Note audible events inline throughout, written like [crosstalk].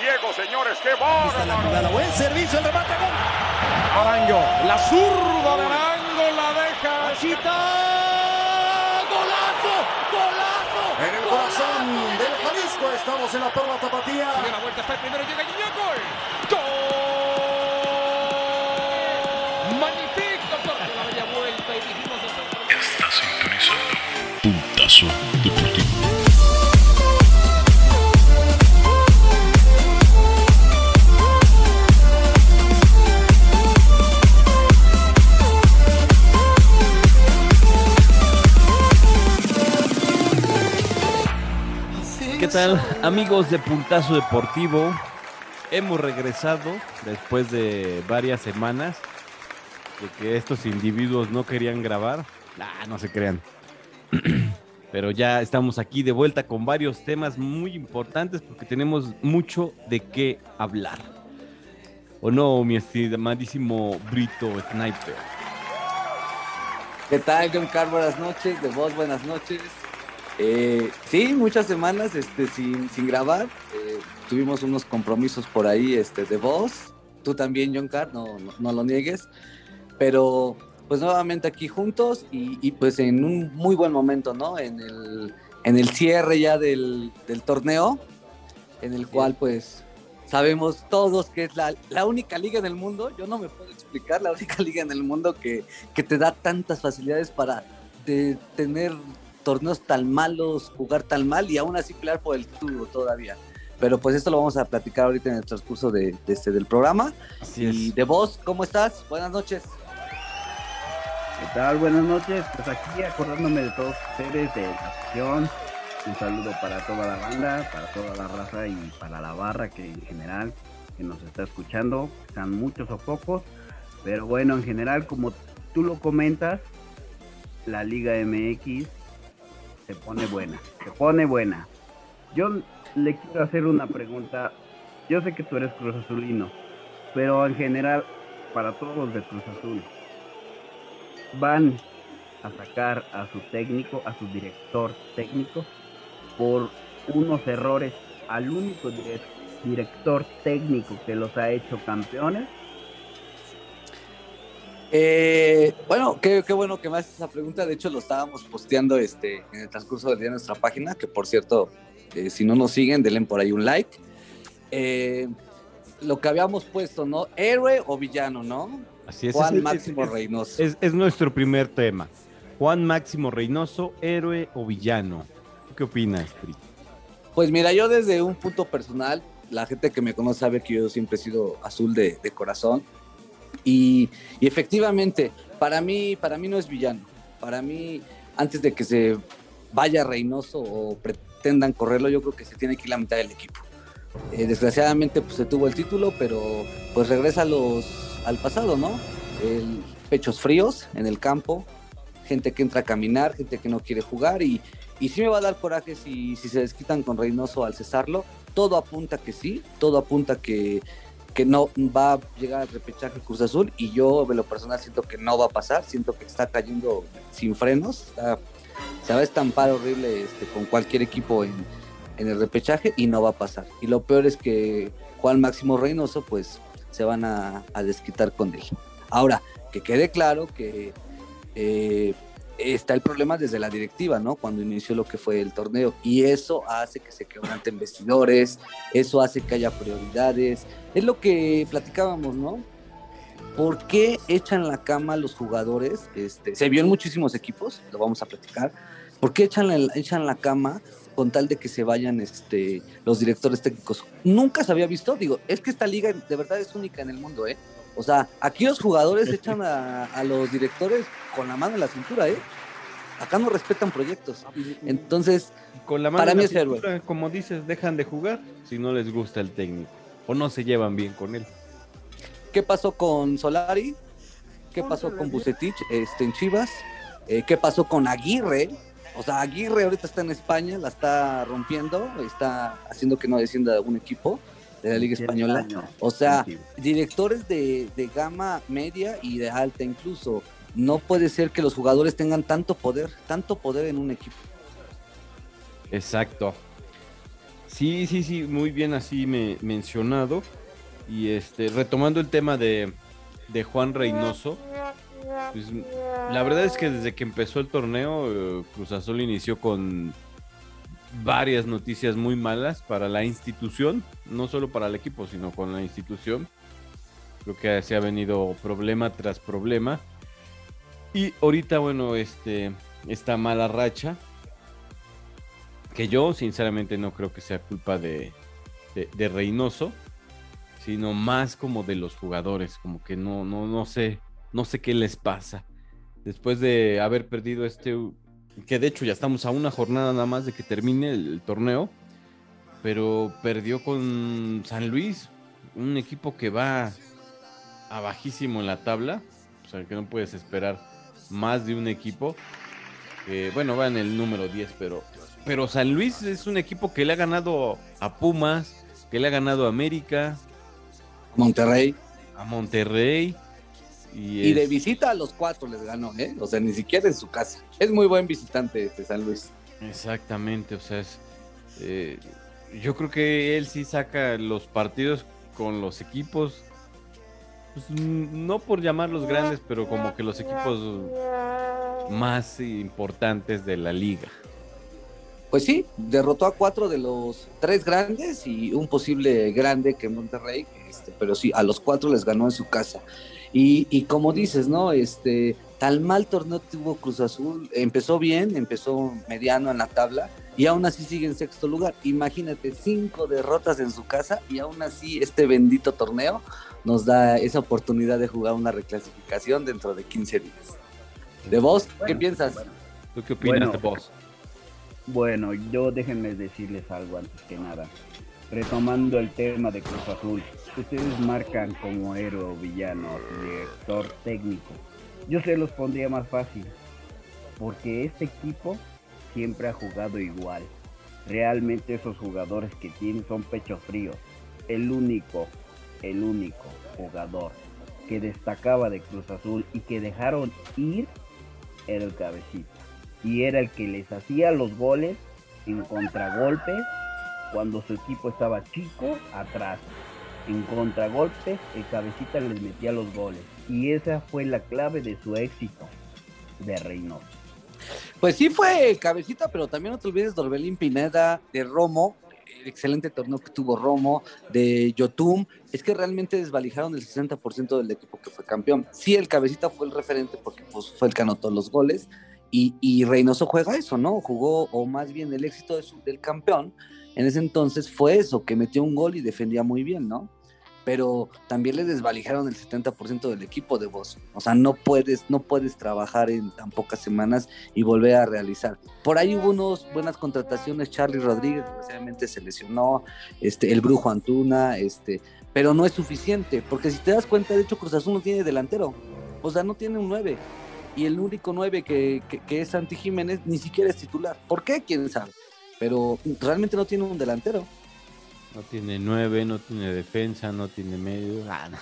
ciego, señores. ¡Qué bárbaro! Buen servicio, el remate, gol. Arango, la zurda de Arango la deja. Chita. ¡Golazo! ¡Golazo! En el corazón del Jalisco estamos en la perla tapatía. Sigue la vuelta, está el primero, llega Guiñac, gol. ¡Gol! Magnífico, porque la bella vuelta y dijimos Está sintonizando Puntazo Deportivo. ¿Qué tal, amigos de Puntazo Deportivo? Hemos regresado después de varias semanas de que estos individuos no querían grabar. No se crean. [clears throat] Pero ya estamos aquí de vuelta con varios temas muy importantes porque tenemos mucho de qué hablar. ¿O no, mi estimadísimo Brito Sniper? ¿Qué tal, John? Buenas noches, de vos, buenas noches. Eh, sí, muchas semanas este, sin, sin grabar. Eh, tuvimos unos compromisos por ahí este, de voz. Tú también, John Carr, no, no, no lo niegues. Pero pues nuevamente aquí juntos y, y, pues en un muy buen momento, ¿no? En el, en el cierre ya del, del torneo, en el cual pues sabemos todos que es la, la, única liga en el mundo, yo no me puedo explicar, la única [laughs] liga en el mundo que, que te da tantas facilidades para de, tener torneos tan malos, jugar tan mal y aún así pelear por el título todavía. Pero pues esto lo vamos a platicar ahorita en el transcurso de, de este, del programa. Así y es. de vos, ¿cómo estás? Buenas noches. ¿Qué tal? Buenas noches. Pues aquí acordándome de todos ustedes, de la acción. Un saludo para toda la banda, para toda la raza y para la barra que en general que nos está escuchando. Están muchos o pocos. Pero bueno, en general, como tú lo comentas, la Liga MX se pone buena. Se pone buena. Yo le quiero hacer una pregunta. Yo sé que tú eres Cruz Azulino, pero en general, para todos los de Cruz Azul, van a sacar a su técnico, a su director técnico, por unos errores al único dire director técnico que los ha hecho campeones? Eh, bueno, qué, qué, bueno que me haces esa pregunta. De hecho, lo estábamos posteando este, en el transcurso del día en nuestra página, que por cierto, eh, si no nos siguen, denle por ahí un like. Eh, lo que habíamos puesto, ¿no? Héroe o villano, ¿no? Así es. Juan es, Máximo es, Reynoso. Es, es, nuestro primer tema. Juan Máximo Reynoso, héroe o villano. ¿Qué opinas, Pri? Pues mira, yo desde un punto personal, la gente que me conoce sabe que yo siempre he sido azul de, de corazón. Y, efectivamente, para mí, para mí no es villano. Para mí, antes de que se vaya Reynoso o pretendan correrlo, yo creo que se tiene que ir la mitad del equipo. Eh, desgraciadamente, pues se tuvo el título, pero pues regresa los, al pasado, ¿no? Pechos fríos en el campo, gente que entra a caminar, gente que no quiere jugar y, y sí me va a dar coraje si, si se desquitan con Reynoso al cesarlo. Todo apunta que sí, todo apunta que, que no va a llegar al repechaje Cruz Azul y yo de lo personal siento que no va a pasar, siento que está cayendo sin frenos, está, se va a estampar horrible este, con cualquier equipo en, el repechaje y no va a pasar. Y lo peor es que Juan Máximo Reynoso pues se van a, a desquitar con él. Ahora, que quede claro que eh, está el problema desde la directiva, ¿no? Cuando inició lo que fue el torneo. Y eso hace que se quebranten vestidores, eso hace que haya prioridades. Es lo que platicábamos, ¿no? ¿Por qué echan la cama los jugadores? Este, se vio en muchísimos equipos, lo vamos a platicar. ¿Por qué echan la, echan la cama con tal de que se vayan este, los directores técnicos? Nunca se había visto, digo, es que esta liga de verdad es única en el mundo, ¿eh? O sea, aquí los jugadores echan a, a, los directores con la mano en la cintura, ¿eh? Acá no respetan proyectos. Entonces, con la mano para en mí la es héroe. cintura, como dices, dejan de jugar si no les gusta el técnico o no se llevan bien con él. ¿Qué pasó con Solari? ¿Qué pasó con Bucetich este, en Chivas? Eh, ¿Qué pasó con Aguirre? O sea, Aguirre ahorita está en España, la está rompiendo, está haciendo que no descienda algún equipo de la Liga Española. O sea, directores de, de, gama media y de alta incluso. No puede ser que los jugadores tengan tanto poder, tanto poder en un equipo. Exacto. Sí, sí, sí, muy bien así me, mencionado. Y este, retomando el tema de, de Juan Reynoso, pues, la verdad es que desde que empezó el torneo, eh, Cruz Azul inició con varias noticias muy malas para la institución, no solo para el equipo, sino con la institución. Creo que se ha venido problema tras problema. Y ahorita, bueno, este, esta mala racha, que yo sinceramente no creo que sea culpa de, Reynoso, sino más como de los jugadores, como que no, no, no sé, no sé qué les pasa. Después de haber perdido este, que de hecho ya estamos a una jornada nada más de que termine el, el torneo, pero perdió con San Luis, un equipo que va a bajísimo en la tabla, o sea que no puedes esperar más de un equipo. bueno, va en el número 10, pero, pero San Luis es un equipo que le ha ganado a Pumas, que le ha ganado a América, Monterrey. a Monterrey. Y, Y de visita a los cuatro les ganó, ¿eh? O sea, ni siquiera en su casa. Es muy buen visitante este San Luis. Exactamente, o sea, es, eh, yo creo que él sí saca los partidos con los equipos, pues, mm, no por llamarlos grandes, pero como que los equipos más importantes de la liga. Pues sí, derrotó a cuatro de los tres grandes y un posible grande que Monterrey, este, pero sí, a los cuatro les ganó en su casa. Y, y como dices, ¿no? Este, tal mal torneo tuvo Cruz Azul, empezó bien, empezó mediano en la tabla y aún así sigue en sexto lugar. Imagínate, cinco derrotas en su casa y aún así este bendito torneo nos da esa oportunidad de jugar una reclasificación dentro de 15 días. ¿De vos? ¿Qué piensas? bueno. ¿Tú qué opinas Bueno. de vos? Bueno, yo déjenme decirles algo antes que nada. Retomando el tema de Cruz Azul, ustedes marcan como héroe villano, director técnico. Yo se los pondría más fácil, porque este equipo siempre ha jugado igual. Realmente esos jugadores que tienen son pechos fríos. El único, el único jugador que destacaba de Cruz Azul y que dejaron ir era el cabecita y era el que les hacía los goles en contragolpes cuando su equipo estaba chico atrás. En contragolpes el cabecita les metía los goles y esa fue la clave de su éxito de Reynoso. Pues sí fue el cabecita, pero también no te olvides de Orbelín Pineda, de Romo, el excelente torneo que tuvo Romo, de Yotum. Es que realmente desvalijaron el 60% del equipo que fue campeón. Sí, el cabecita fue el referente porque pues, fue el que anotó los goles. Y, y Reynoso juega eso, ¿no? Jugó, o más bien el éxito del campeón en ese entonces fue eso, que metió un gol y defendía muy bien, ¿no? Pero también le desvalijaron el 70% del equipo de vos. O sea, no puedes, no puedes trabajar en tan pocas semanas y volver a realizar. Por ahí hubo unas buenas contrataciones, Charlie Rodríguez desgraciadamente se lesionó, este, el Brujo Antuna, este, pero no es suficiente, porque si te das cuenta, de hecho Cruz Azul no tiene delantero, o sea, no tiene un 9, y el único 9 que, que, que es Santi Jiménez ni siquiera es titular. ¿Por qué? ¿Quién sabe? Pero realmente no tiene un delantero. No tiene nueve, no tiene defensa, no tiene medio. Ah, no.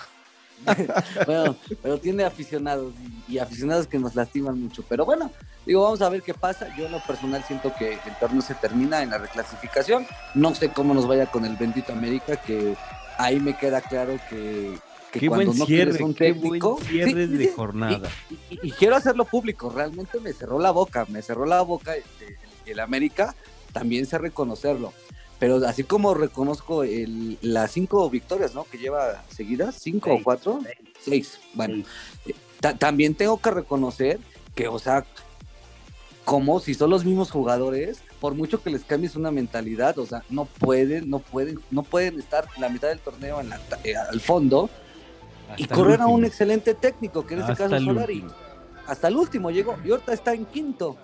[laughs] bueno, pero tiene aficionados y, y aficionados que nos lastiman mucho. Pero bueno, digo, vamos a ver qué pasa. Yo en lo personal siento que el torneo se termina en la reclasificación. No sé cómo nos vaya con el bendito América, que ahí me queda claro que, que Qué cuando buen no cierre, un qué técnico. buen cierre Sí, de jornada. Y, y- y quiero hacerlo público, realmente me cerró la boca, me cerró la boca este, el América, también sé reconocerlo. Pero así como reconozco el, las cinco victorias, ¿no? Que lleva seguidas, cinco o cuatro, seis. Bueno, ta- también tengo que reconocer que, o sea, como si son los mismos jugadores, por mucho que les cambies una mentalidad, o sea, no pueden, no pueden, no pueden estar la mitad del torneo en la eh, al fondo y Hasta correr a un excelente técnico, que en este Hasta caso es Solari. Hasta el último llegó y ahorita está en quinto.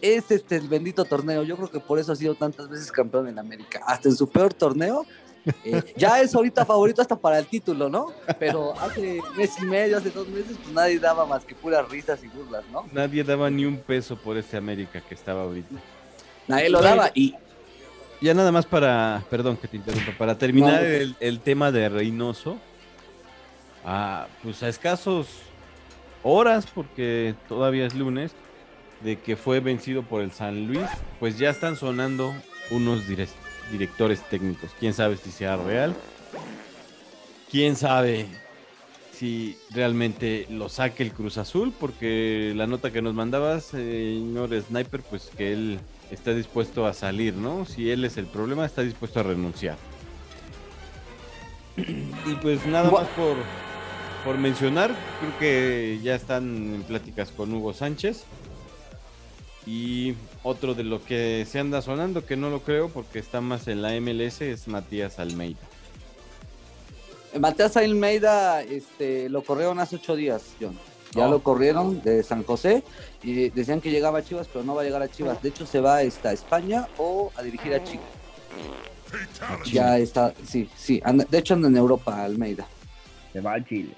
Es este el bendito torneo. Yo creo que por eso ha sido tantas veces campeón en América. Hasta en su peor torneo. eh, ya es ahorita favorito hasta para el título, ¿no? Pero hace mes y medio, hace dos meses, pues nadie daba más que puras risas y burlas, ¿no? Nadie daba ni un peso por este América que estaba ahorita. Nadie lo daba. Y Ya nada más para, perdón que te interrumpa, para terminar No, no. el, el tema de Reynoso, ah, pues a escasos horas, porque todavía es lunes, de que fue vencido por el San Luis, pues ya están sonando unos direc- directores técnicos. Quién sabe si sea real. Quién sabe si realmente lo saque el Cruz Azul, porque la nota que nos mandabas, señor Sniper, pues que él está dispuesto a salir, ¿no? Si él es el problema, está dispuesto a renunciar. Y pues nada más por, por mencionar, creo que ya están en pláticas con Hugo Sánchez. Y otro de lo que se anda sonando, que no lo creo porque está más en la MLS, es Matías Almeida. Matías Almeida este, lo corrieron hace ocho días, John. Ya Oh. lo corrieron de San José y decían que llegaba a Chivas, pero no va a llegar a Chivas. De hecho, se va esta, a España o a dirigir a Chivas. Ya está, sí, sí. anda- de hecho, anda en Europa, Almeida. Se va al Chile.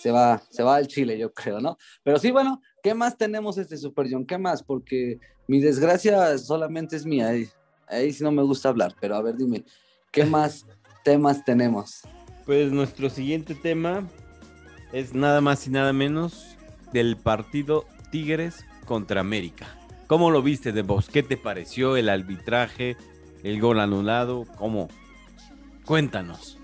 Se va, se va al Chile, yo creo, ¿no? Pero sí, bueno, ¿qué más tenemos este Super John? ¿Qué más? Porque mi desgracia solamente es mía. Ahí, ahí sí no me gusta hablar, pero a ver, dime, ¿qué [laughs] más temas tenemos? Pues nuestro siguiente tema es nada más y nada menos del partido Tigres contra América. ¿Cómo lo viste de vos? ¿Qué te pareció el arbitraje, el gol anulado? ¿Cómo? Cuéntanos.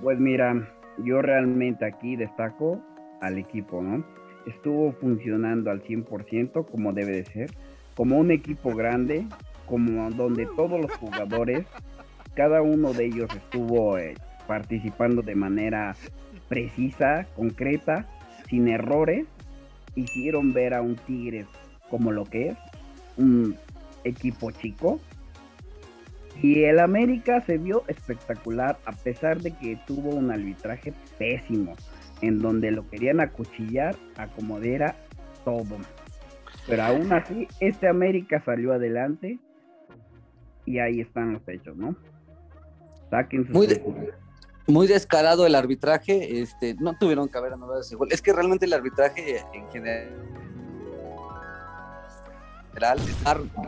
Pues mira, yo realmente aquí destaco al equipo, ¿no? Estuvo funcionando al 100% como debe de ser, como un equipo grande, como donde todos los jugadores, cada uno de ellos estuvo eh, participando de manera precisa, concreta, sin errores, hicieron ver a un Tigres como lo que es, un equipo chico, y el América se vio espectacular a pesar de que tuvo un arbitraje pésimo, en donde lo querían acuchillar, acomodera todo. Pero aún así, este América salió adelante y ahí están los hechos, ¿no? Saquen sus Muy de-. Muy descarado el arbitraje, este, no tuvieron que haber anulado ese gol. Es que realmente el arbitraje en general,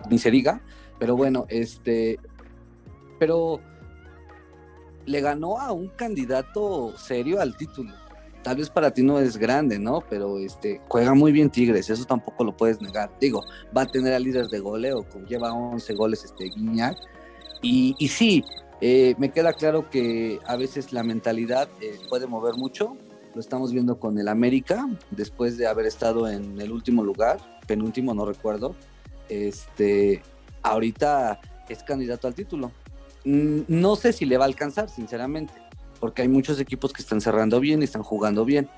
ni se diga, pero bueno, este, pero le ganó a un candidato serio al título. Tal vez para ti no es grande, ¿no? Pero este juega muy bien Tigres, eso tampoco lo puedes negar. Digo, va a tener al líder de goleo, lleva 11 goles este Guiñac. Y, y sí, eh, me queda claro que a veces la mentalidad eh, puede mover mucho. Lo estamos viendo con el América, después de haber estado en el último lugar, penúltimo, no recuerdo. Este, ahorita es candidato al título. Mm, No sé si le va a alcanzar, sinceramente, porque hay muchos equipos que están cerrando bien y están jugando bien.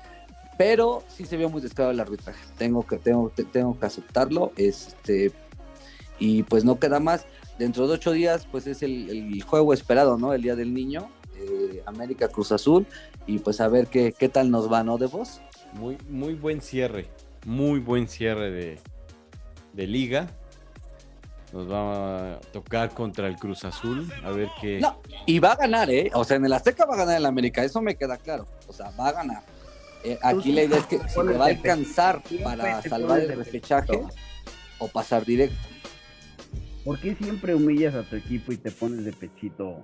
Pero sí se vio muy descarado el arbitraje. Tengo que, tengo, te- tengo que aceptarlo. Este, y pues no queda más. Dentro de ocho días, pues es el, el juego esperado, ¿no? El Día del Niño, eh, América Cruz Azul. Y pues a ver qué, qué tal nos va, ¿no? De vos. Muy, muy buen cierre. Muy buen cierre de, de liga. Nos va a tocar contra el Cruz Azul. A ver qué. No, y va a ganar, ¿eh? O sea, en el Azteca va a ganar el América, eso me queda claro. O sea, va a ganar. Eh, aquí la idea es que si le va a alcanzar para salvar el repechaje o pasar directo. ¿Por qué siempre humillas a tu equipo y te pones de pechito?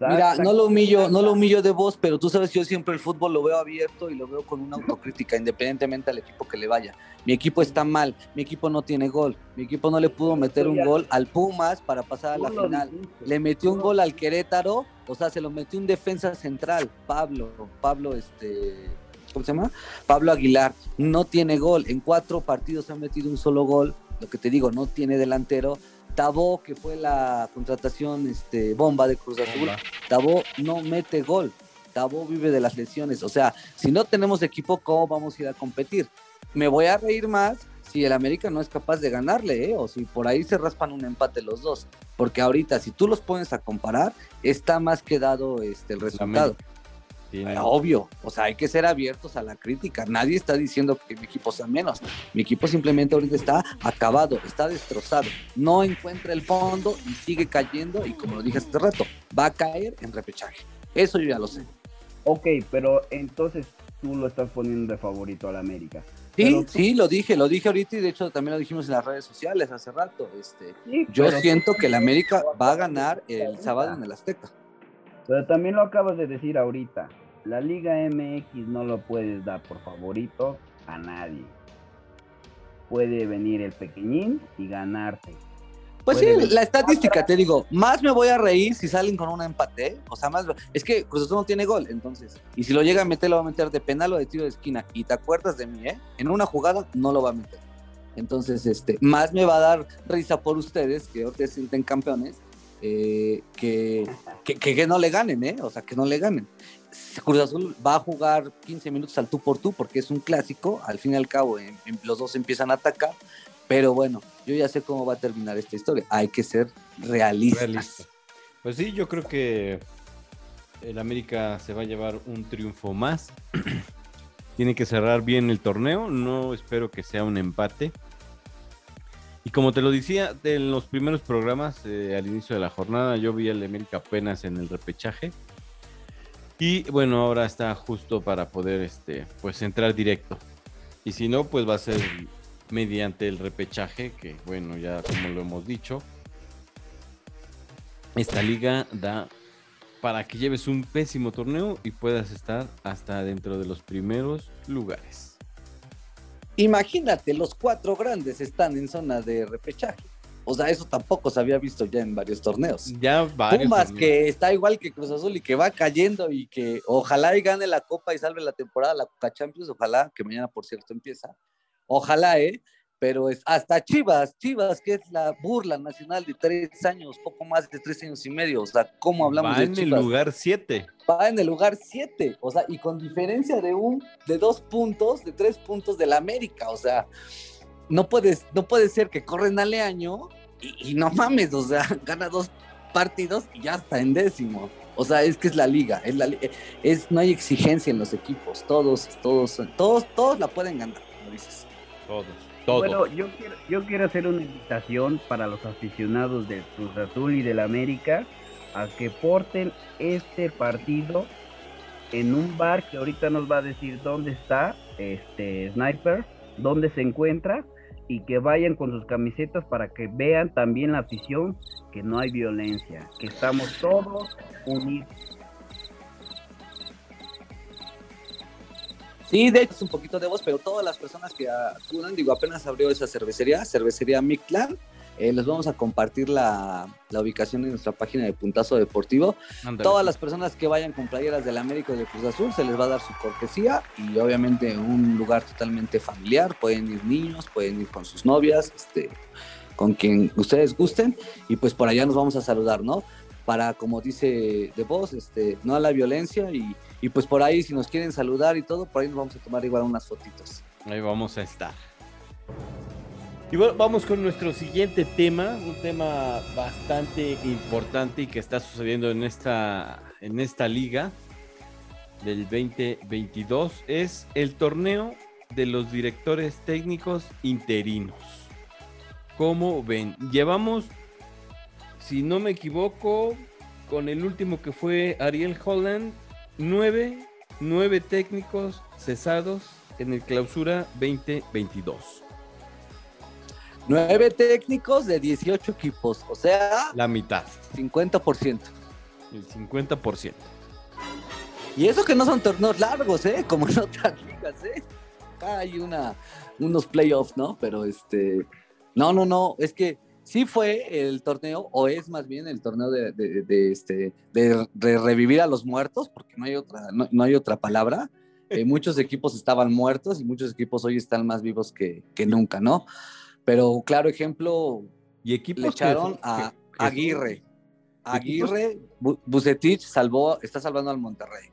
Mira, no lo humillo, no lo humillo de vos, pero tú sabes que yo siempre el fútbol lo veo abierto y lo veo con una autocrítica, independientemente al equipo que le vaya. Mi equipo está mal, mi equipo no tiene gol, mi equipo no le pudo meter un gol al Pumas para pasar a la final. Le metió un gol al Querétaro, o sea, se lo metió un defensa central, Pablo, Pablo, este, ¿cómo se llama? Pablo Aguilar, no tiene gol, en cuatro partidos ha metido un solo gol, lo que te digo, no tiene delantero. Tabó, que fue la contratación este, bomba de Cruz Azul, Tabó no mete gol. Tabó vive de las lesiones. O sea, si no tenemos equipo, ¿cómo vamos a ir a competir? Me voy a reír más si el América no es capaz de ganarle, ¿eh? o si por ahí se raspan un empate los dos. Porque ahorita, si tú los pones a comparar, está más que dado este, el resultado. Tiene- Obvio, o sea, hay que ser abiertos a la crítica. Nadie está diciendo que mi equipo sea menos. Mi equipo simplemente ahorita está acabado, está destrozado. No encuentra el fondo y sigue cayendo. Y como lo dije hace rato, va a caer en repechaje. Eso yo ya lo sé. Ok, pero entonces tú lo estás poniendo de favorito al América. Sí, Pero sí, lo dije, lo dije ahorita y de hecho también lo dijimos en las redes sociales hace rato. Este, Sí, yo pero- siento que el América va a ganar el sábado en el Azteca. Pero también lo acabas de decir ahorita. La Liga MX no lo puedes dar por favorito a nadie. Puede venir el pequeñín y ganarte. Pues sí, la estadística, te digo, más me voy a reír si salen con un empate, o sea, más, es que Cruz Azul no tiene gol, entonces, y si lo llega a meter, lo va a meter de penal o de tiro de esquina, y te acuerdas de mí, ¿eh? En una jugada no lo va a meter. Entonces, este, más me va a dar risa por ustedes, que ahora se sienten campeones, eh, que, que, que- que no le ganen, ¿eh? O sea, que no le ganen. Cruz Azul va a jugar 15 minutos al tú por tú porque es un clásico, al fin y al cabo los dos empiezan a atacar, pero bueno, yo ya sé cómo va a terminar esta historia, hay que ser realistas. Realista. Pues sí, yo creo que el América se va a llevar un triunfo más. [clears throat] Tiene que cerrar bien el torneo. No espero que sea un empate. Y como te lo decía en los primeros programas eh, al inicio de la jornada, yo vi al América apenas en el repechaje. Y bueno, ahora está justo para poder este, pues entrar directo. Y si no, pues va a ser mediante el repechaje, que bueno, ya como lo hemos dicho, esta liga da para que lleves un pésimo torneo y puedas estar hasta dentro de los primeros lugares. Imagínate, los cuatro grandes están en zona de repechaje. O sea, eso tampoco se había visto ya en varios torneos. Ya varios Pumas, torneos. que está igual que Cruz Azul y que va cayendo y que ojalá y gane la Copa y salve la temporada, la Copa Champions, ojalá, que mañana por cierto empieza. Ojalá, ¿eh? Pero es hasta Chivas, Chivas, que es la burla nacional de tres años, poco más de tres años y medio. O sea, ¿cómo hablamos va de en el Chivas? lugar 7. va en el lugar 7, o sea, y con diferencia de un, de dos puntos, de tres puntos del América, o sea, no puedes, no puede ser que corren al año y, y no mames, o sea, [laughs] gana dos partidos y ya está en décimo. O sea, es que es la liga, es la es, no hay exigencia en los equipos, todos, todos, todos, todos la pueden ganar, como dices. Todos. Todos. Bueno, yo quiero, yo quiero hacer una invitación para los aficionados del Cruz Azul y del América a que porten este partido en un bar que ahorita nos va a decir dónde está este Sniper, dónde se encuentra y que vayan con sus camisetas para que vean también la afición que no hay violencia, que estamos todos unidos. Sí, de hecho es un poquito de voz, pero todas las personas que acudan, digo, apenas abrió esa cervecería, cervecería Mictlán, eh, les vamos a compartir la, la ubicación en nuestra página de Puntazo Deportivo. Todas las personas que vayan con playeras del América y de Cruz Azul se les va a dar su cortesía y obviamente un lugar totalmente familiar. Pueden ir niños, pueden ir con sus novias, este, con quien ustedes gusten y pues por allá nos vamos a saludar, ¿no? Para, como dice De Voz, este, no a la violencia y, y pues por ahí si nos quieren saludar y todo, por ahí nos vamos a tomar igual unas fotitos. Ahí vamos a estar. Y bueno, vamos con nuestro siguiente tema, un tema bastante importante y que está sucediendo en esta, en esta liga del 2022. Es el torneo de los directores técnicos interinos. ¿Cómo ven? Llevamos, si no me equivoco, con el último que fue Ariel Holland, nueve, nueve técnicos cesados en el clausura 2022. Nueve técnicos de 18 equipos, o sea, La mitad, 50%. el 50%. Y eso que no son torneos largos, ¿eh? Como en otras ligas, ¿eh? Acá hay una, unos playoffs, ¿no? Pero este, no, no, no, es que sí fue el torneo, o es más bien el torneo de, de- de, este, de, de revivir a los muertos, porque no hay otra, no, no hay otra palabra. Eh, muchos equipos estaban muertos y muchos equipos hoy están más vivos que, que nunca, ¿no? Pero claro ejemplo, Y equipos le que- echaron a que- que- Aguirre. Aguirre, Bu- Bucetich salvó, está salvando al Monterrey.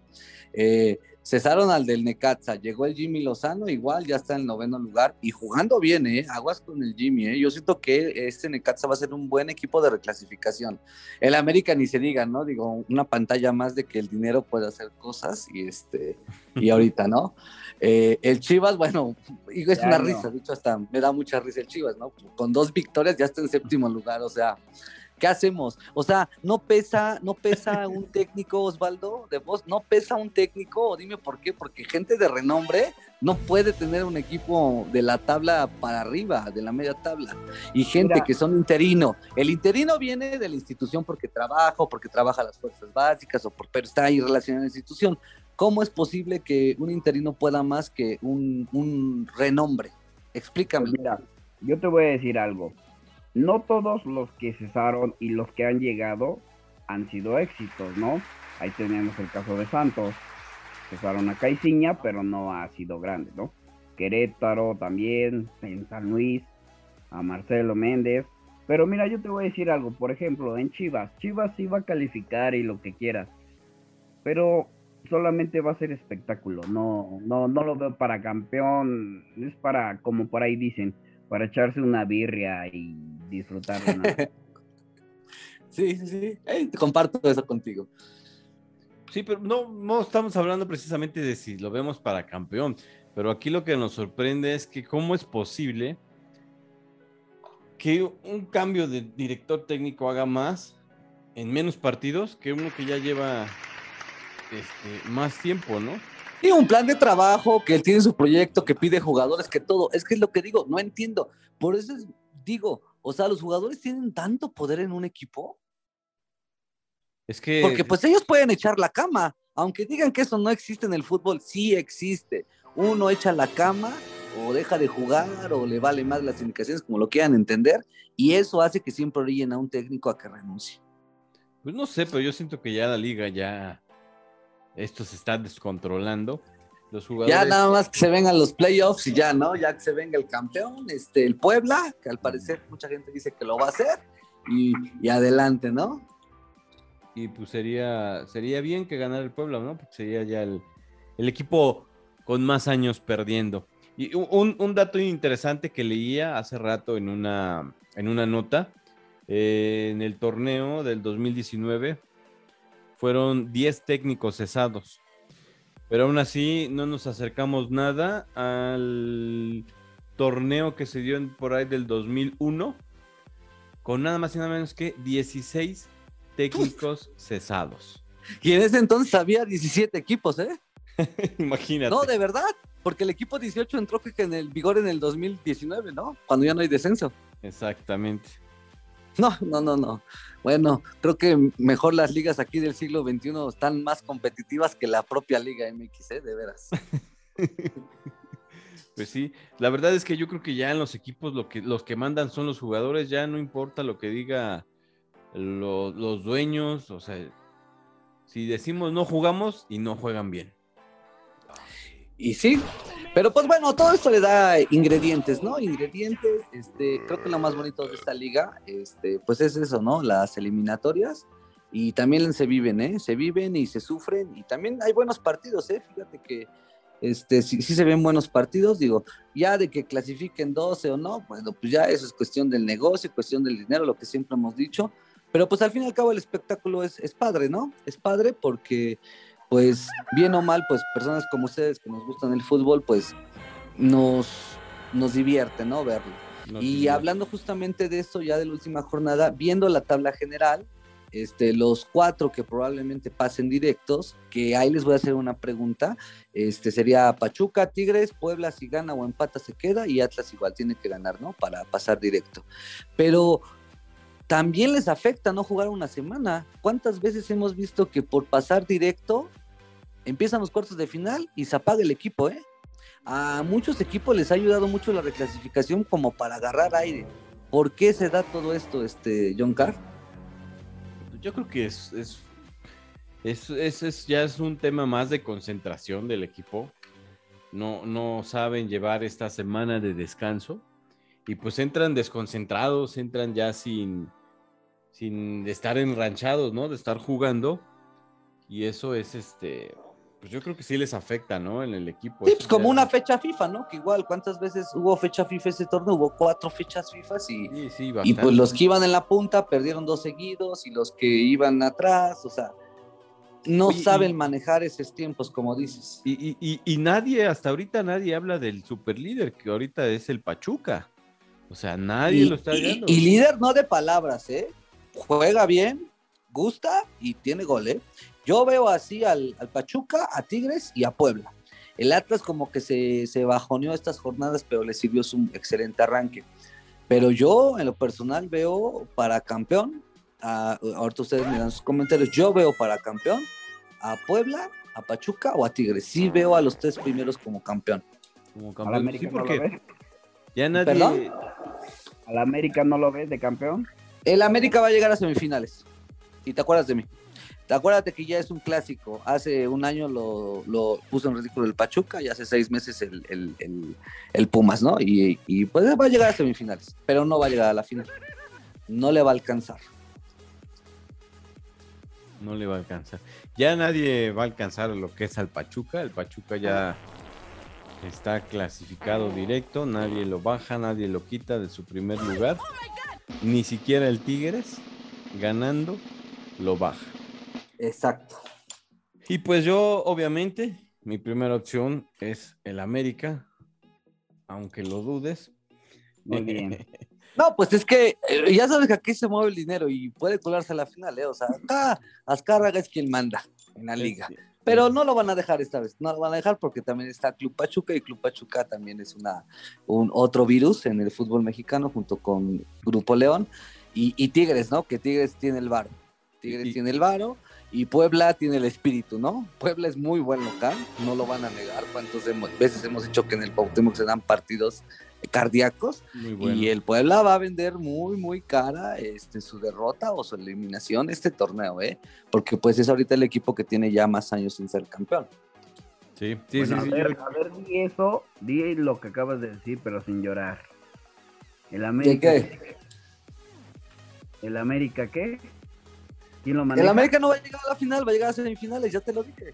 Eh, cesaron al del Necaxa, llegó el Jimmy Lozano, igual ya está en el noveno lugar y jugando bien, ¿eh? Aguas con el Jimmy, ¿eh? Yo siento que este Necaxa va a ser un buen equipo de reclasificación. El América ni se diga, ¿no? Digo, una pantalla más de que el dinero puede hacer cosas y este, y [laughs] ahorita, ¿no? Eh, el Chivas, bueno, es Ya una no. risa, de hecho hasta me da mucha risa el Chivas, ¿no? Con dos victorias ya está en séptimo lugar, o sea, ¿qué hacemos? O sea, no pesa, no pesa un [laughs] técnico, Osvaldo, de vos, no pesa un técnico, dime por qué, porque gente de renombre no puede tener un equipo de la tabla para arriba, de la media tabla, y gente Mira. que son interino. El interino viene de la institución porque trabaja, o porque trabaja las fuerzas básicas, o por, pero está ahí relacionado a la institución. ¿Cómo es posible que un interino pueda más que un, un renombre? Explícame. Pues mira, yo te voy a decir algo. No todos los que cesaron y los que han llegado han sido éxitos, ¿no? Ahí tenemos el caso de Santos. Cesaron a Caiciña, pero no ha sido grande, ¿no? Querétaro también, en San Luis, a Marcelo Méndez. Pero mira, yo te voy a decir algo, por ejemplo, en Chivas, Chivas sí va a calificar y lo que quieras, pero solamente va a ser espectáculo, no, no, no lo veo para campeón, es para, como por ahí dicen, para echarse una birria y disfrutar. ¿no? [laughs] Sí, sí, sí. Comparto eso contigo. Sí, pero no, no estamos hablando precisamente de si lo vemos para campeón, pero aquí lo que nos sorprende es que cómo es posible que un cambio de director técnico haga más en menos partidos que uno que ya lleva este, más tiempo, ¿no? Tiene un plan de trabajo, que él tiene su proyecto, que pide jugadores, que todo. Es que es lo que digo, no entiendo. Por eso es- digo, o sea, los jugadores tienen tanto poder en un equipo. Es que Porque pues ellos pueden echar la cama. Aunque digan que eso no existe en el fútbol, sí existe. Uno echa la cama o deja de jugar o le vale más las indicaciones, como lo quieran entender. Y eso hace que siempre orillen a un técnico a que renuncie. Pues no sé, pero yo siento que ya la liga ya esto se está descontrolando. Los jugadores Ya nada más que se vengan los playoffs y ya, ¿no? Ya que se venga el campeón, este, el Puebla, que al parecer mucha gente dice que lo va a hacer, y, y adelante, ¿no? y pues sería sería bien que ganara el Puebla, ¿no? Porque sería ya el, el equipo con más años perdiendo. Y un, un dato interesante que leía hace rato en una en una nota eh, en el torneo del 2019 fueron 10 técnicos cesados. Pero aún así no nos acercamos nada al torneo que se dio en- por ahí del 2001 con nada más y nada menos que 16 técnicos cesados. Y en ese entonces había 17 equipos, ¿eh? [laughs] Imagínate. No, de verdad, porque el equipo 18 entró en el vigor en el 2019, ¿no? Cuando ya no hay descenso. Exactamente. No, no, no, no. Bueno, creo que mejor las ligas aquí del siglo XXI están más competitivas que la propia Liga MX, ¿eh? De veras. [laughs] Pues sí, la verdad es que yo creo que ya en los equipos lo que, los que mandan son los jugadores, ya no importa lo que diga lo- los dueños, o sea, si decimos no jugamos y no juegan bien. Y sí, pero pues bueno, todo esto le da ingredientes, ¿no? Ingredientes, este, creo que lo más bonito de esta liga, este, pues es eso, ¿no? Las eliminatorias y también se viven, ¿eh? Se viven y se sufren y también hay buenos partidos, ¿eh? Fíjate que, este, sí, sí se ven buenos partidos, digo, ya de que clasifiquen 12 o no, bueno, pues ya eso es cuestión del negocio, cuestión del dinero, lo que siempre hemos dicho, pero pues al fin y al cabo el espectáculo es, es padre, ¿no? Es padre porque pues bien o mal, pues personas como ustedes que nos gustan el fútbol, pues nos, nos divierte, ¿no? Verlo. Y hablando justamente de esto ya de la última jornada, viendo la tabla general, este, los cuatro que probablemente pasen directos, que ahí les voy a hacer una pregunta, este, sería Pachuca, Tigres, Puebla si gana o empata se queda y Atlas igual tiene que ganar, ¿no? Para pasar directo. Pero también les afecta no jugar una semana. ¿Cuántas veces hemos visto que por pasar directo empiezan los cuartos de final y se apaga el equipo, ¿eh? A muchos equipos les ha ayudado mucho la reclasificación como para agarrar aire. ¿Por qué se da todo esto, este, John Carr? Yo creo que es, es, es, es- es- ya es un tema más de concentración del equipo. No, no saben llevar esta semana de descanso y pues entran desconcentrados, entran ya sin, sin estar enranchados, ¿no? De estar jugando. Y eso es este, pues yo creo que sí les afecta, ¿no? En el equipo. Sí, pues como ya- una fecha FIFA, ¿no? Que igual, ¿cuántas veces hubo fecha FIFA ese torneo? Hubo cuatro fechas FIFA y, Sí, sí, y pues los que iban en la punta perdieron dos seguidos y los que iban atrás, o sea, no Oye, y- saben manejar esos tiempos, como dices. Y, y- y- nadie, hasta ahorita nadie habla del superlíder, que ahorita es el Pachuca. O sea, nadie lo está viendo. y líder no de palabras, ¿eh? Juega bien, gusta y tiene gol, ¿eh? Yo veo así al, al Pachuca, a Tigres y a Puebla. El Atlas como que se, se bajoneó estas jornadas, pero le sirvió su excelente arranque. Pero yo, en lo personal, veo para campeón, a- ahorita ustedes me dan sus comentarios, yo veo para campeón a Puebla, a Pachuca o a Tigres. Sí veo a los tres primeros como campeón. como campeón. América Sí, no lo ya nadie. ¿Perdón? ¿Al América no lo ves de campeón? El América va a llegar a semifinales. Y te acuerdas de mí. Te acuérdate que ya es un clásico. Hace un año lo, puso en ridículo el Pachuca y hace seis meses el, Pumas, ¿no? Y pues va a llegar a semifinales, pero no va a llegar a la final. No le va a alcanzar. No le va a alcanzar. Ya nadie va a alcanzar lo que es al Pachuca. El Pachuca ya está clasificado directo. Nadie lo baja, nadie lo quita de su primer lugar. Ni siquiera el Tigres, ganando, lo baja. Exacto. Y pues yo, obviamente, mi primera opción es el América. Aunque lo dudes. Muy [laughs] bien. No, pues es que eh, ya sabes que aquí se mueve el dinero y puede colarse a la final, ¿eh? O sea, acá Azcárraga es quien manda en la liga. Pero no lo van a dejar esta vez, no lo van a dejar porque también está Club Pachuca y Club Pachuca también es una, un otro virus en el fútbol mexicano junto con Grupo León y, y Tigres, ¿no? Que Tigres tiene el varo. Tigres Y- tiene el varo y Puebla tiene el espíritu, ¿no? Puebla es muy buen local, no lo van a negar. ¿Cuántas veces hemos dicho que en el Cuauhtémoc se dan partidos cardíacos? Muy bueno. Y el Puebla va a vender muy, muy cara este, su derrota o su eliminación este torneo, ¿eh? Porque pues es ahorita el equipo que tiene ya más años sin ser campeón. Sí, sí, Bueno, sí, sí, a, ver, yo- a ver, di eso, di lo que acabas de decir, pero sin llorar. ¿El América qué? ¿El América qué? ¿Quién lo maneja? El América no va a llegar a la final, va a llegar a semifinales, ya te lo dije.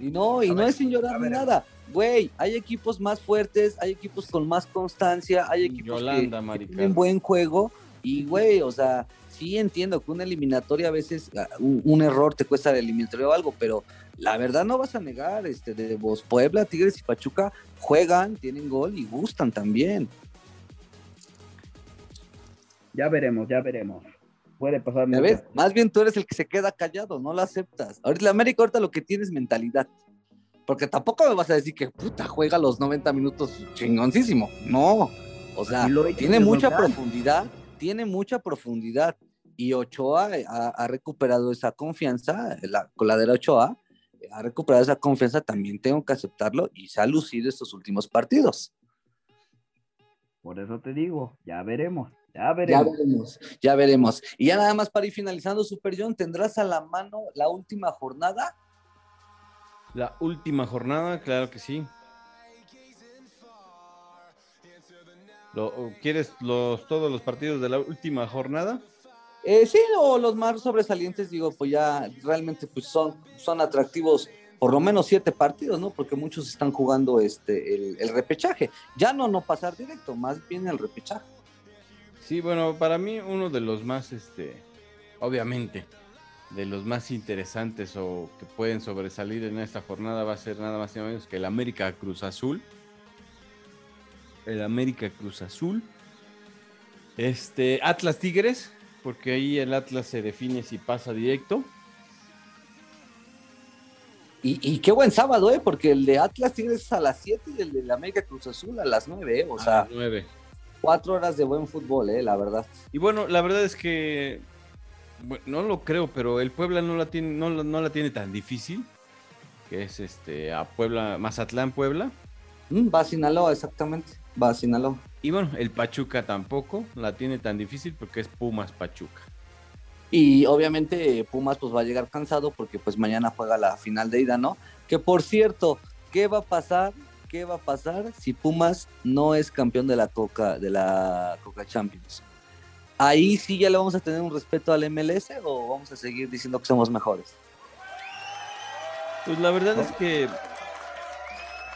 Y no, y A no ver, es sin llorar ni nada. Güey, hay equipos más fuertes, hay equipos con más constancia, hay equipos que- Yolanda, que, Maricarmen. tienen buen juego. Y, güey, o sea, sí entiendo que una eliminatoria a veces, ah, un, un error te cuesta la eliminatoria o algo, pero la verdad no vas a negar, este, de vos, Puebla, Tigres y Pachuca juegan, tienen gol y gustan también. Ya veremos, ya veremos. Puede pasar ¿Ya ves? Más bien tú eres el que se queda callado, no lo aceptas. Ahorita la América ahorita lo que tiene es mentalidad. Porque tampoco me vas a decir que puta juega los 90 minutos chingoncísimo. No. O sea, lo tiene mucha profundidad, tiene mucha profundidad. Y Ochoa eh, ha, ha recuperado esa confianza, la coladera Ochoa eh, ha recuperado esa confianza, también tengo que aceptarlo y se ha lucido estos últimos partidos. Por eso te digo, ya veremos, ya Ya veremos. veremos, ya veremos. Y ya nada más para ir finalizando, Super John, ¿tendrás a la mano la última jornada? La última jornada, claro que sí. Lo- ¿Quieres los, todos los partidos de la última jornada? Eh, sí, o los más sobresalientes, digo, pues ya realmente pues son, son atractivos por lo menos siete partidos, ¿no? Porque muchos están jugando este el, el repechaje. Ya no no pasar directo, más bien el repechaje. Sí, bueno, para mí uno de los más, este, obviamente, de los más interesantes o que pueden sobresalir en esta jornada va a ser nada más y nada menos que el América Cruz Azul. El América Cruz Azul. Este, Atlas Tigres, porque ahí el Atlas se define si pasa directo. Y, y qué buen sábado, ¿eh? Porque el de Atlas Tigres es a las 7 y el de la América Cruz Azul a las 9, ¿eh? O a sea, las nueve. Cuatro horas de buen fútbol, ¿eh? La verdad. Y bueno, la verdad es que bueno, no lo creo, pero el Puebla no la tiene, no, no la tiene tan difícil. Que es este a Puebla, Mazatlán, Puebla. Mm, va a Sinaloa, exactamente. Va a Sinaloa. Y bueno, el Pachuca tampoco la tiene tan difícil porque es Pumas Pachuca. Y obviamente Pumas pues va a llegar cansado porque pues mañana juega la final de ida, ¿no? Que por cierto, ¿qué va a pasar? ¿Qué va a pasar si Pumas no es campeón de la Coca de la Coca Champions? Ahí sí ya le vamos a tener un respeto al MLS o vamos a seguir diciendo que somos mejores. Pues la verdad es que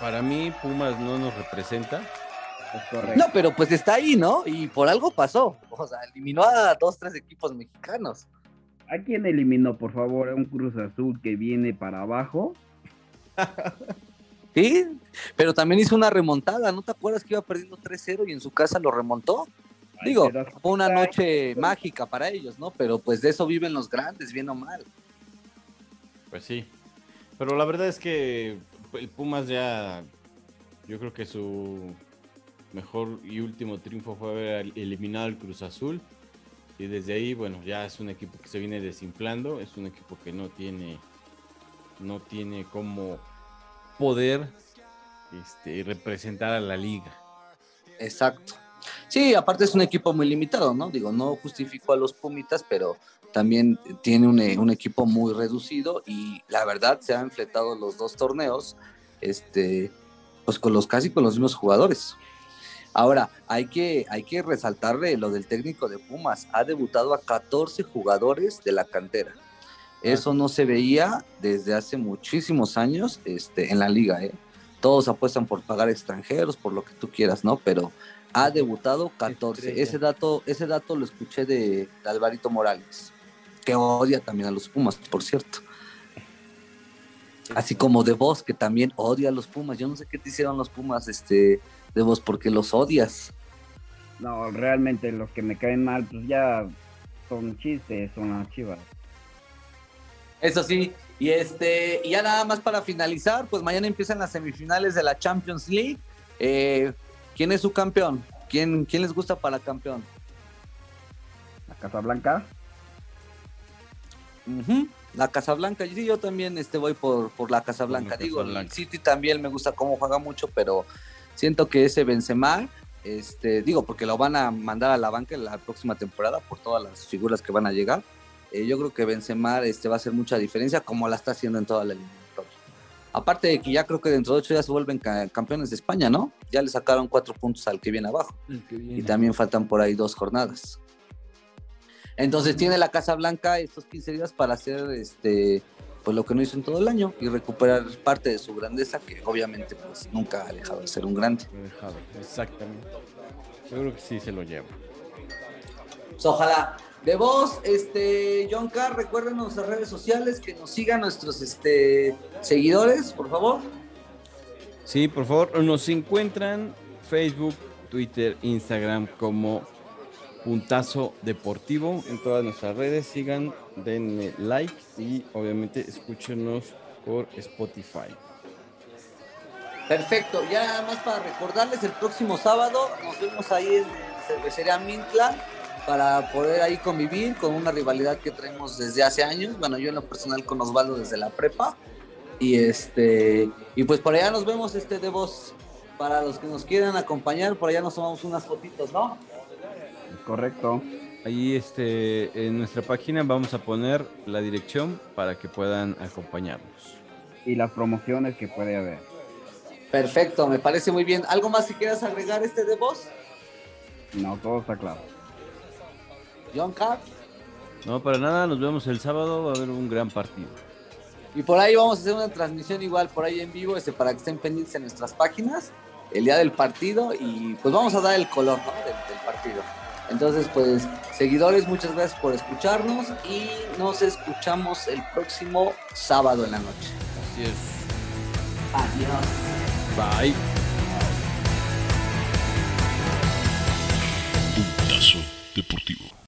para mí Pumas no nos representa. Correcto. No, pero pues está ahí, ¿no? Y por algo pasó. O sea, eliminó a dos, tres equipos mexicanos. ¿A quién eliminó, por favor, a un Cruz Azul que viene para abajo? [laughs] Sí, pero también hizo una remontada. ¿No te acuerdas que iba perdiendo 3-0 y en su casa lo remontó? Ay, Digo, fue una noche mágica para ellos, ¿no? Pero pues de eso viven los grandes, bien o mal. Pues sí. Pero la verdad es que el Pumas ya, yo creo que su mejor y último triunfo fue haber eliminado al Cruz Azul. Y desde ahí, bueno, ya es un equipo que se viene desinflando, es un equipo que no tiene, no tiene como poder este, representar a la liga. Exacto. Sí, aparte es un equipo muy limitado, ¿no? Digo, no justifico a los Pumitas, pero también tiene un, un, equipo muy reducido y la verdad se han enfrentado los dos torneos, este, pues con los casi con los mismos jugadores. Ahora, hay que, hay que resaltarle lo del técnico de Pumas. Ha debutado a 14 jugadores de la cantera. Eso no se veía desde hace muchísimos años este, en la liga. ¿eh? Todos apuestan por pagar extranjeros, por lo que tú quieras, ¿no? Pero ha debutado 14. Ese dato, ese dato lo escuché de, de Alvarito Morales, que odia también a los Pumas, por cierto. Así como de vos, que también odia a los Pumas. Yo no sé qué te hicieron los Pumas, este, de vos, porque los odias. No, realmente los que me caen mal, pues ya son chistes, son las chivas. Eso sí, y este, y ya nada más para finalizar, pues mañana empiezan las semifinales de la Champions League. Eh, ¿Quién es su campeón? ¿Quién, ¿Quién les gusta para campeón? La Casa Blanca. Uh -huh. La Casablanca, sí, yo también este, voy por, por la Casablanca. Digo, el City también me gusta cómo juega mucho, pero siento que ese Benzema, este, digo, porque lo van a mandar a la banca en la próxima temporada por todas las figuras que van a llegar. Eh, yo creo que Benzema este, va a hacer mucha diferencia, como la está haciendo en toda la eliminatoria. Aparte de que ya creo que dentro de ocho días se vuelven ca campeones de España, ¿no? Ya le sacaron cuatro puntos al que viene abajo. Que viene. Y también faltan por ahí dos jornadas. Entonces tiene la Casa Blanca estos 15 días para hacer este pues lo que no hizo en todo el año y recuperar parte de su grandeza que obviamente pues nunca ha dejado de ser un grande. Exactamente. Yo creo que sí se lo lleva. Pues ojalá. De vos, este, John Carr, recuerden nuestras redes sociales, que nos sigan nuestros este, seguidores, por favor. Sí, por favor, nos encuentran Facebook, Twitter, Instagram como Puntazo Deportivo en todas nuestras redes. Sigan, denle like y obviamente escúchenos por Spotify. Perfecto, ya nada más para recordarles, el próximo sábado nos vemos ahí en Cervecería Mintla para poder ahí convivir con una rivalidad que traemos desde hace años. Bueno, yo en lo personal con Osvaldo desde la prepa. Y este y pues por allá nos vemos este de voz. Para los que nos quieran acompañar, por allá nos tomamos unas fotitos, ¿no? Correcto. Ahí este, en nuestra página vamos a poner la dirección para que puedan acompañarnos. Y las promociones que puede haber. Perfecto, me parece muy bien. ¿Algo más que quieras agregar este de voz? No, todo está claro. John Caps. No, para nada, nos vemos el sábado, va a haber un gran partido. Y por ahí vamos a hacer una transmisión igual, por ahí en vivo, este, para que estén pendientes en nuestras páginas, el día del partido, y pues vamos a dar el color del, partido. Entonces, pues, seguidores, muchas gracias por escucharnos y nos escuchamos el próximo sábado en la noche. Así es. Adiós. Bye. Puntazo Deportivo.